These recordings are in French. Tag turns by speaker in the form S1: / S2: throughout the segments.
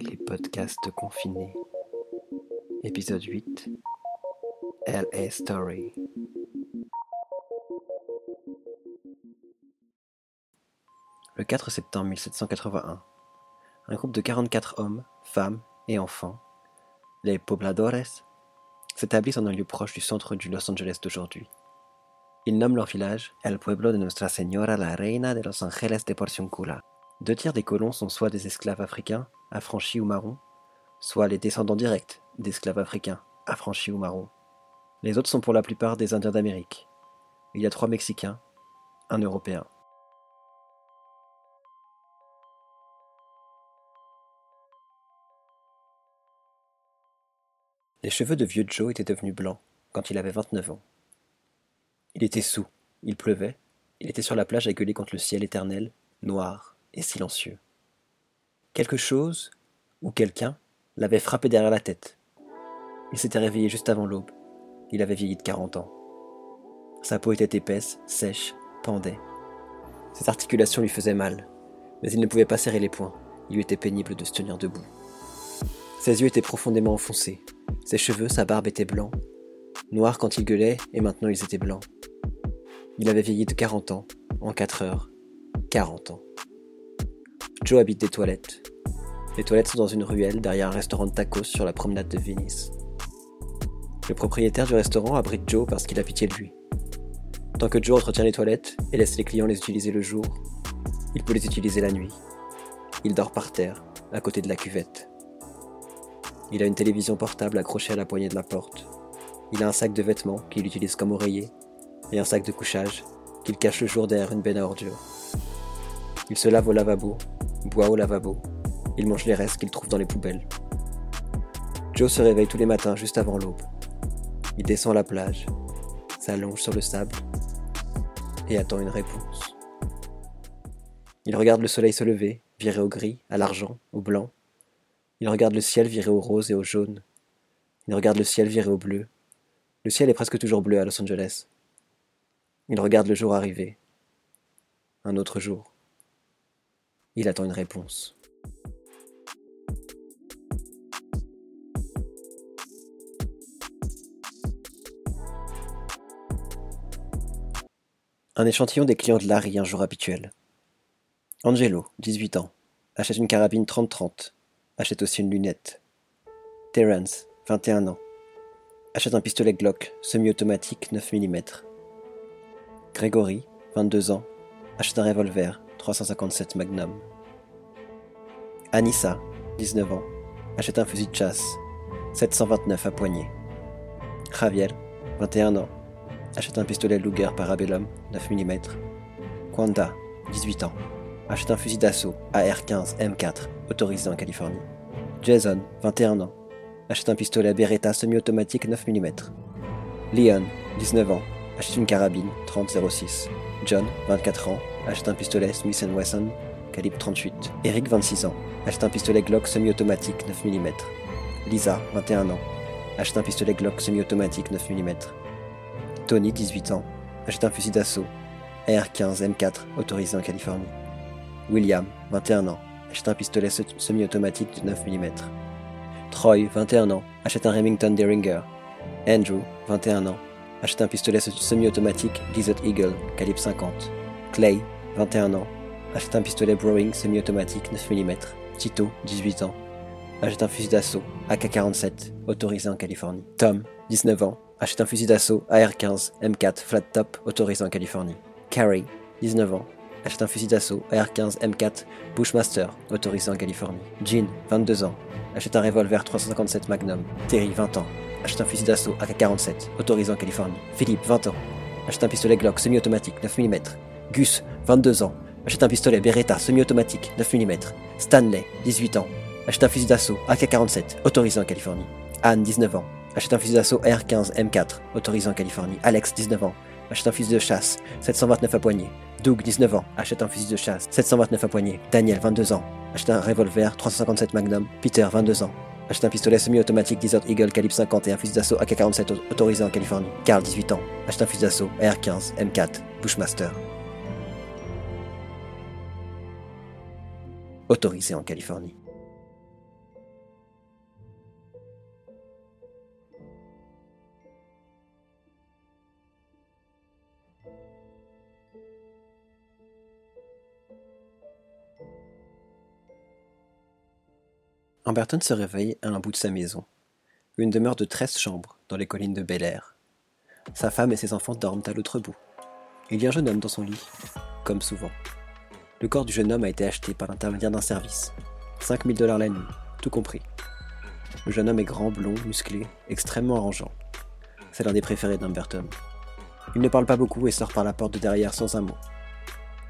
S1: Les podcasts confinés. Épisode 8. LA Story. Le 4 septembre 1781, un groupe de 44 hommes, femmes et enfants, les pobladores, s'établissent en un lieu proche du centre du Los Angeles d'aujourd'hui. Ils nomment leur village El Pueblo de Nuestra Señora la Reina de Los Angeles de Porciuncula. Deux tiers des colons sont soit des esclaves africains, affranchis ou marrons, soit les descendants directs d'esclaves africains, affranchis ou marrons. Les autres sont pour la plupart des Indiens d'Amérique. Il y a trois Mexicains, un Européen. Les cheveux de vieux Joe étaient devenus blancs quand il avait 29 ans. Il était sous, il pleuvait, il était sur la plage à gueuler contre le ciel éternel, noir et silencieux. Quelque chose, ou quelqu'un, l'avait frappé derrière la tête. Il s'était réveillé juste avant l'aube. Il avait vieilli de 40 ans. Sa peau était épaisse, sèche, pendait. Ses articulations lui faisaient mal, mais il ne pouvait pas serrer les poings. Il lui était pénible de se tenir debout. Ses yeux étaient profondément enfoncés. Ses cheveux, sa barbe étaient blancs. Noirs quand il gueulait, et maintenant ils étaient blancs. Il avait vieilli de 40 ans, en 4 heures. 40 ans. Joe habite des toilettes. Les toilettes sont dans une ruelle derrière un restaurant de tacos sur la promenade de Venice. Le propriétaire du restaurant abrite Joe parce qu'il a pitié de lui. Tant que Joe entretient les toilettes et laisse les clients les utiliser le jour, il peut les utiliser la nuit. Il dort par terre, à côté de la cuvette. Il a une télévision portable accrochée à la poignée de la porte. Il a un sac de vêtements qu'il utilise comme oreiller et un sac de couchage qu'il cache le jour derrière une benne à ordures. Il se lave au lavabo, boit au lavabo, il mange les restes qu'il trouve dans les poubelles. Joe se réveille tous les matins juste avant l'aube. Il descend la plage, s'allonge sur le sable et attend une réponse. Il regarde le soleil se lever, viré au gris, à l'argent, au blanc. Il regarde le ciel viré au rose et au jaune. Il regarde le ciel viré au bleu. Le ciel est presque toujours bleu à Los Angeles. Il regarde le jour arriver. Un autre jour. Il attend une réponse. Un échantillon des clients de Larry un jour habituel. Angelo, 18 ans, achète une carabine 30-30, achète aussi une lunette. Terence, 21 ans, achète un pistolet Glock semi-automatique 9 mm. Gregory, 22 ans, achète un revolver 357 Magnum. Anissa, 19 ans, achète un fusil de chasse 729 à poignée. Javier, 21 ans, achète un pistolet Luger Parabellum 9 mm. Kwanda, 18 ans, achète un fusil d'assaut AR-15 M4 autorisé en Californie. Jason, 21 ans, achète un pistolet Beretta semi-automatique 9 mm. Leon, 19 ans, achète une carabine 30-06. John, 24 ans, achète un pistolet Smith Wesson calibre 38. Eric, 26 ans, achète un pistolet Glock semi-automatique 9 mm. Lisa, 21 ans, achète un pistolet Glock semi-automatique 9 mm. Tony, 18 ans, achète un fusil d'assaut AR-15 M4 autorisé en Californie. William, 21 ans, achète un pistolet semi-automatique de 9 mm. Troy, 21 ans, achète un Remington Derringer. Andrew, 21 ans, achète un pistolet semi-automatique Desert Eagle calibre 50. Clay, 21 ans, achète un pistolet Browning semi-automatique 9 mm. Tito, 18 ans, achète un fusil d'assaut AK-47 autorisé en Californie. Tom, 19 ans, achète un fusil d'assaut AR-15 M4 flat top autorisé en Californie. Carrie, 19 ans, achète un fusil d'assaut AR-15 M4 Bushmaster autorisé en Californie. Jean, 22 ans, achète un revolver 357 Magnum. Terry, 20 ans, achète un fusil d'assaut AK-47 autorisé en Californie. Philippe, 20 ans, achète un pistolet Glock semi-automatique 9 mm. Gus, 22 ans, achète un pistolet Beretta semi-automatique 9 mm. Stanley, 18 ans, achète un fusil d'assaut AK-47 autorisé en Californie. Anne, 19 ans, achète un fusil d'assaut AR-15 M4 autorisé en Californie. Alex, 19 ans, achète un fusil de chasse 729 à poignée. Doug, 19 ans, achète un fusil de chasse 729 à poignée. Daniel, 22 ans, achète un revolver 357 Magnum. Peter, 22 ans, achète un pistolet semi-automatique Desert Eagle calibre 50 et un fusil d'assaut AK-47 autorisé en Californie. Carl, 18 ans, achète un fusil d'assaut AR-15 M4 Bushmaster. autorisé en Californie. Amberton se réveille à un bout de sa maison, une demeure de 13 chambres dans les collines de Bel Air. Sa femme et ses enfants dorment à l'autre bout. Il y a un jeune homme dans son lit, comme souvent. Le corps du jeune homme a été acheté par l'intermédiaire d'un service. 5000 dollars la nuit, tout compris. Le jeune homme est grand, blond, musclé, extrêmement arrangeant. C'est l'un des préférés d'Amberton. Il ne parle pas beaucoup et sort par la porte de derrière sans un mot.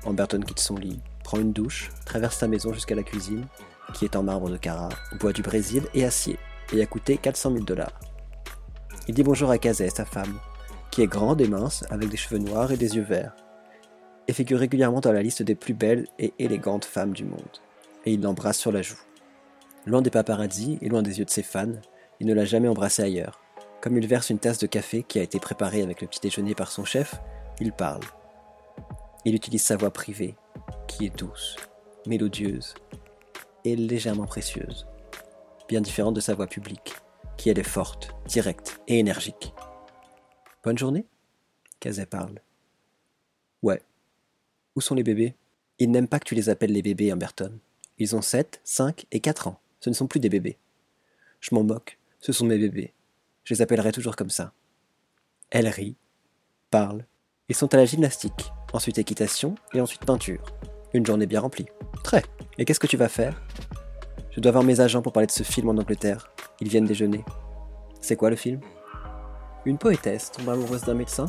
S1: Amberton quitte son lit, prend une douche, traverse sa maison jusqu'à la cuisine qui est en marbre de Carrare, bois du Brésil et acier, et a coûté 400 000 dollars. Il dit bonjour à Kazé, sa femme, qui est grande et mince, avec des cheveux noirs et des yeux verts, et figure régulièrement dans la liste des plus belles et élégantes femmes du monde, et il l'embrasse sur la joue. Loin des paparazzis et loin des yeux de ses fans, il ne l'a jamais embrassée ailleurs. Comme il verse une tasse de café qui a été préparée avec le petit déjeuner par son chef, il parle. Il utilise sa voix privée, qui est douce, mélodieuse et légèrement précieuse, bien différente de sa voix publique, qui elle est forte, directe et énergique. Bonne journée Kazé parle. Ouais. Où sont les bébés? Ils n'aiment pas que tu les appelles les bébés, Humberton. Ils ont 7, 5 et 4 ans. Ce ne sont plus des bébés. Je m'en moque. Ce sont mes bébés. Je les appellerai toujours comme ça. Elle rit, parle. Ils sont à la gymnastique, ensuite équitation et ensuite peinture. Une journée bien remplie. Très. Et qu'est-ce que tu vas faire? Je dois voir mes agents pour parler de ce film en Angleterre. Ils viennent déjeuner. C'est quoi le film? Une poétesse tombe amoureuse d'un médecin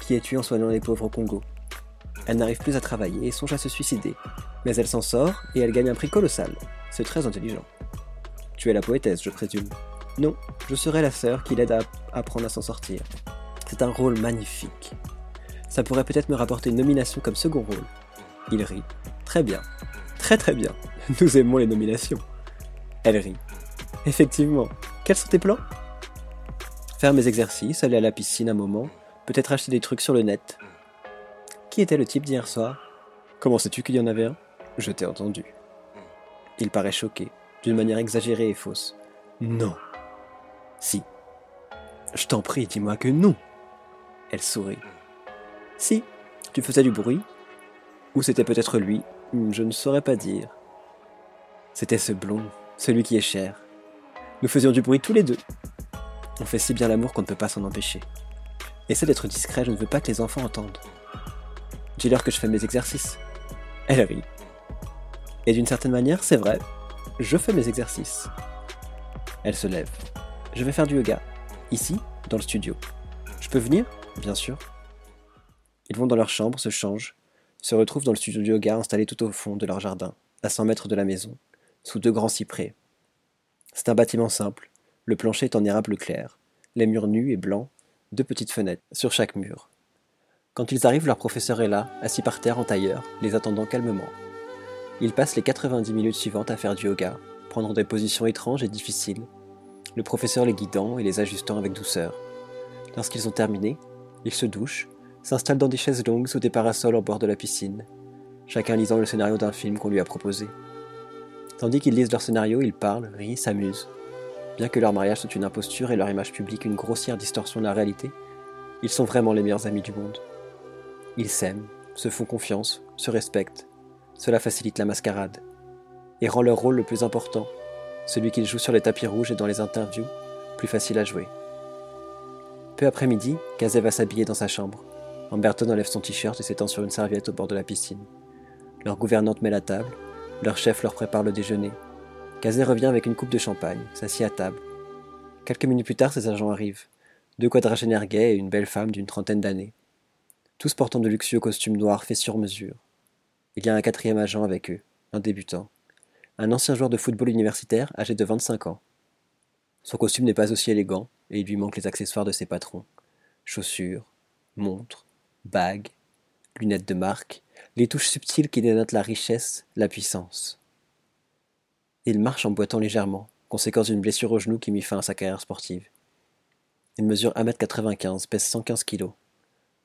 S1: qui est tué en soignant les pauvres au Congo. Elle n'arrive plus à travailler et songe à se suicider. Mais elle s'en sort et elle gagne un prix colossal. C'est très intelligent. Tu es la poétesse, je présume. Non, je serai la sœur qui l'aide à apprendre à s'en sortir. C'est un rôle magnifique. Ça pourrait peut-être me rapporter une nomination comme second rôle. Il rit. Très bien. Très très bien. Nous aimons les nominations. Elle rit. Effectivement. Quels sont tes plans? Faire mes exercices, aller à la piscine un moment, peut-être acheter des trucs sur le net. Qui était le type d'hier soir? Comment sais-tu qu'il y en avait un? Je t'ai entendu. Il paraît choqué, d'une manière exagérée et fausse. Non. Si. Je t'en prie, dis-moi que non. Elle sourit. Si, tu faisais du bruit, ou c'était peut-être lui, je ne saurais pas dire. C'était ce blond, celui qui est cher. Nous faisions du bruit tous les deux. On fait si bien l'amour qu'on ne peut pas s'en empêcher. Essaie d'être discret, je ne veux pas que les enfants entendent. Dis-leur que je fais mes exercices. Elle rit. Et d'une certaine manière, c'est vrai, je fais mes exercices. Elle se lève. Je vais faire du yoga. Ici, dans le studio. Je peux venir? Bien sûr. Ils vont dans leur chambre, se changent, se retrouvent dans le studio de yoga installé tout au fond de leur jardin, à 100 mètres de la maison, sous deux grands cyprès. C'est un bâtiment simple, le plancher est en érable clair, les murs nus et blancs, deux petites fenêtres sur chaque mur. Quand ils arrivent, leur professeur est là, assis par terre en tailleur, les attendant calmement. Ils passent les 90 minutes suivantes à faire du yoga, prendre des positions étranges et difficiles, le professeur les guidant et les ajustant avec douceur. Lorsqu'ils ont terminé, ils se douchent, s'installe dans des chaises longues sous des parasols au bord de la piscine, chacun lisant le scénario d'un film qu'on lui a proposé. Tandis qu'ils lisent leur scénario, ils parlent, rient, s'amusent. Bien que leur mariage soit une imposture et leur image publique une grossière distorsion de la réalité, ils sont vraiment les meilleurs amis du monde. Ils s'aiment, se font confiance, se respectent. Cela facilite la mascarade et rend leur rôle le plus important, celui qu'ils jouent sur les tapis rouges et dans les interviews, plus facile à jouer. Peu après midi, Kazé va s'habiller dans sa chambre. Amberton enlève son t-shirt et s'étend sur une serviette au bord de la piscine. Leur gouvernante met la table, leur chef leur prépare le déjeuner. Kazé revient avec une coupe de champagne, s'assied à table. Quelques minutes plus tard, ses agents arrivent. Deux quadragénaires gays et une belle femme d'une trentaine d'années. Tous portant de luxueux costumes noirs faits sur mesure. Il y a un quatrième agent avec eux, un débutant. Un ancien joueur de football universitaire âgé de 25 ans. Son costume n'est pas aussi élégant et il lui manque les accessoires de ses patrons. Chaussures, montres, bagues, lunettes de marque, les touches subtiles qui dénotent la richesse, la puissance. Il marche en boitant légèrement, conséquence d'une blessure au genou qui mit fin à sa carrière sportive. Il mesure 1m95, pèse 115 kg.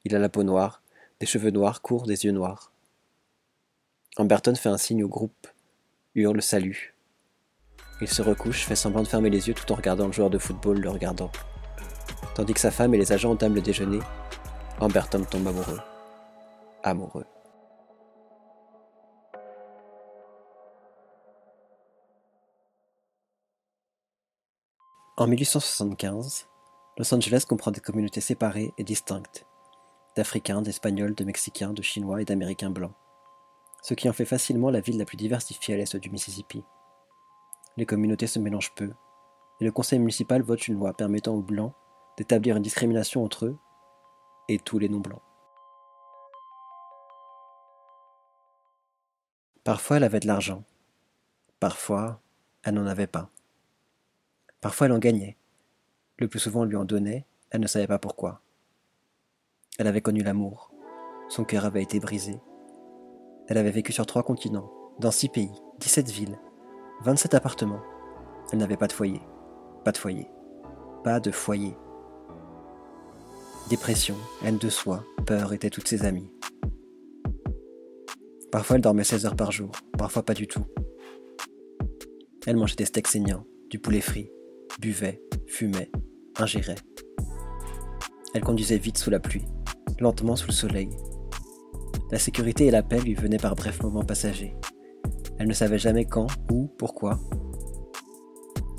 S1: Il a la peau noire, des cheveux noirs courts, des yeux noirs. Amberton fait un signe au groupe. hurle salut. Il se recouche, fait semblant de fermer les yeux tout en regardant le joueur de football le regardant. Tandis que sa femme et les agents entament le déjeuner, Amber Tom tombe amoureux. Amoureux. En 1875, Los Angeles comprend des communautés séparées et distinctes, d'Africains, d'Espagnols, de Mexicains, de Chinois et d'Américains blancs, ce qui en fait facilement la ville la plus diversifiée à l'est du Mississippi. Les communautés se mélangent peu, et le conseil municipal vote une loi permettant aux Blancs d'établir une discrimination entre eux et tous les non-blancs. Parfois elle avait de l'argent, parfois elle n'en avait pas. Parfois elle en gagnait. Le plus souvent on lui en donnait, elle ne savait pas pourquoi. Elle avait connu l'amour. Son cœur avait été brisé. Elle avait vécu sur trois continents, dans six pays, dix-sept villes, vingt-sept appartements. Elle n'avait pas de foyer. Pas de foyer. Pas de foyer. Dépression, haine de soi, peur étaient toutes ses amies. Parfois elle dormait 16 heures par jour, parfois pas du tout. Elle mangeait des steaks saignants, du poulet frit, buvait, fumait, ingérait. Elle conduisait vite sous la pluie, lentement sous le soleil. La sécurité et la paix lui venaient par brefs moments passagers. Elle ne savait jamais quand, où, pourquoi.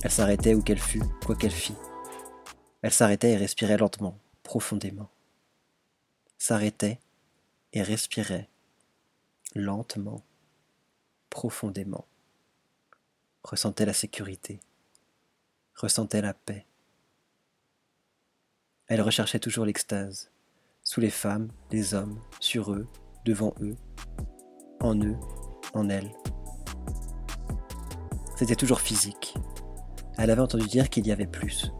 S1: Elle s'arrêtait où qu'elle fût, quoi qu'elle fît. Elle s'arrêtait et respirait lentement, profondément. S'arrêtait et respirait lentement, profondément. Ressentait la sécurité ressentait la paix. Elle recherchait toujours l'extase, sous les femmes, les hommes, sur eux, devant eux, en eux, en elle. C'était toujours physique. Elle avait entendu dire qu'il y avait plus.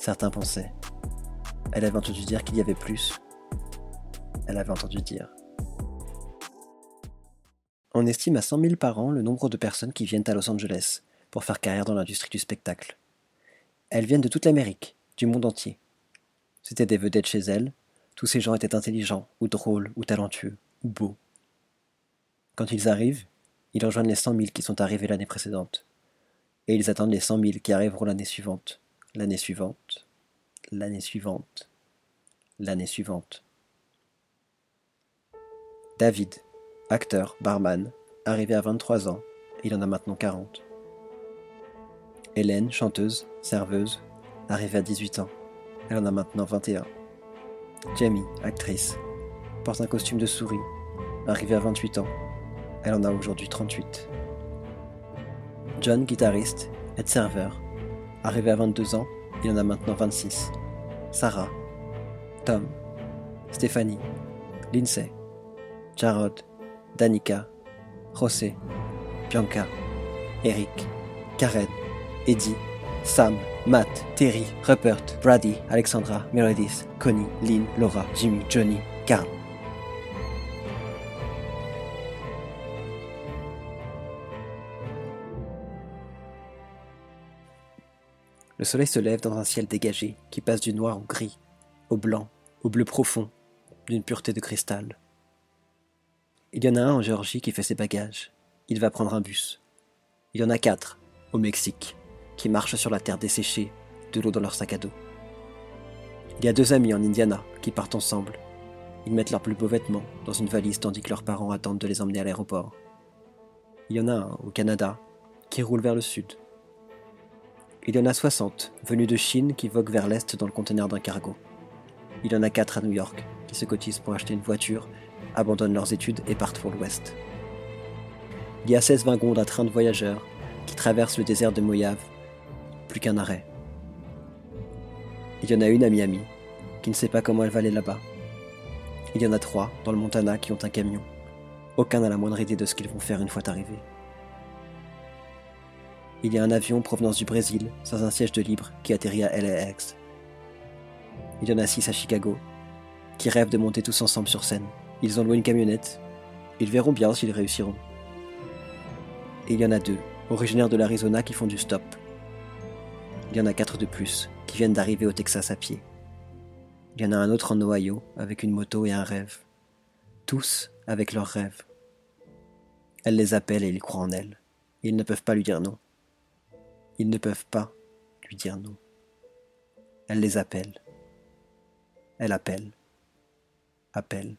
S1: Certains pensaient. Elle avait entendu dire qu'il y avait plus. Elle avait entendu dire. On estime à 100 000 par an le nombre de personnes qui viennent à Los Angeles pour faire carrière dans l'industrie du spectacle. Elles viennent de toute l'Amérique, du monde entier. C'étaient des vedettes chez elles, tous ces gens étaient intelligents, ou drôles, ou talentueux, ou beaux. Quand ils arrivent, ils rejoignent les cent mille qui sont arrivés l'année précédente. Et ils attendent les cent mille qui arriveront l'année suivante, l'année suivante, l'année suivante, l'année suivante. David, acteur, barman, arrivé à 23 ans, il en a maintenant 40. Hélène, chanteuse, serveuse, arrivée à 18 ans. Elle en a maintenant 21. Jamie, actrice, porte un costume de souris, arrivée à 28 ans. Elle en a aujourd'hui 38. John, guitariste, est serveur, arrivé à 22 ans, il en a maintenant 26. Sarah, Tom, Stéphanie, Lindsay, Jarod, Danica, José, Bianca, Eric, Karen, Eddie, Sam, Matt, Terry, Rupert, Brady, Alexandra, Meredith, Connie, Lynn, Laura, Jimmy, Johnny, Carl. Le soleil se lève dans un ciel dégagé qui passe du noir au gris, au blanc, au bleu profond, d'une pureté de cristal. Il y en a un en Géorgie qui fait ses bagages. Il va prendre un bus. Il y en a quatre au Mexique qui marchent sur la terre desséchée, de l'eau dans leur sac à dos. Il y a deux amis en Indiana qui partent ensemble. Ils mettent leurs plus beaux vêtements dans une valise tandis que leurs parents attendent de les emmener à l'aéroport. Il y en a un au Canada qui roule vers le sud. Il y en a 60 venus de Chine qui voguent vers l'est dans le conteneur d'un cargo. Il y en a quatre à New York qui se cotisent pour acheter une voiture, abandonnent leurs études et partent pour l'ouest. Il y a 16 wagons d'un train de voyageurs qui traversent le désert de Mojave plus qu'un arrêt. Il y en a une à Miami, qui ne sait pas comment elle va aller là-bas. Il y en a trois dans le Montana qui ont un camion. Aucun n'a la moindre idée de ce qu'ils vont faire une fois arrivés. Il y a un avion provenance du Brésil, sans un siège de libre, qui atterrit à LAX. Il y en a six à Chicago, qui rêvent de monter tous ensemble sur scène. Ils ont loué une camionnette. Ils verront bien s'ils réussiront. Et il y en a deux, originaires de l'Arizona, qui font du stop, il y en a quatre de plus qui viennent d'arriver au Texas à pied. Il y en a un autre en Ohio avec une moto et un rêve. Tous avec leurs rêves. Elle les appelle et ils croient en elle. Ils ne peuvent pas lui dire non. Ils ne peuvent pas lui dire non. Elle les appelle. Elle appelle. Appelle.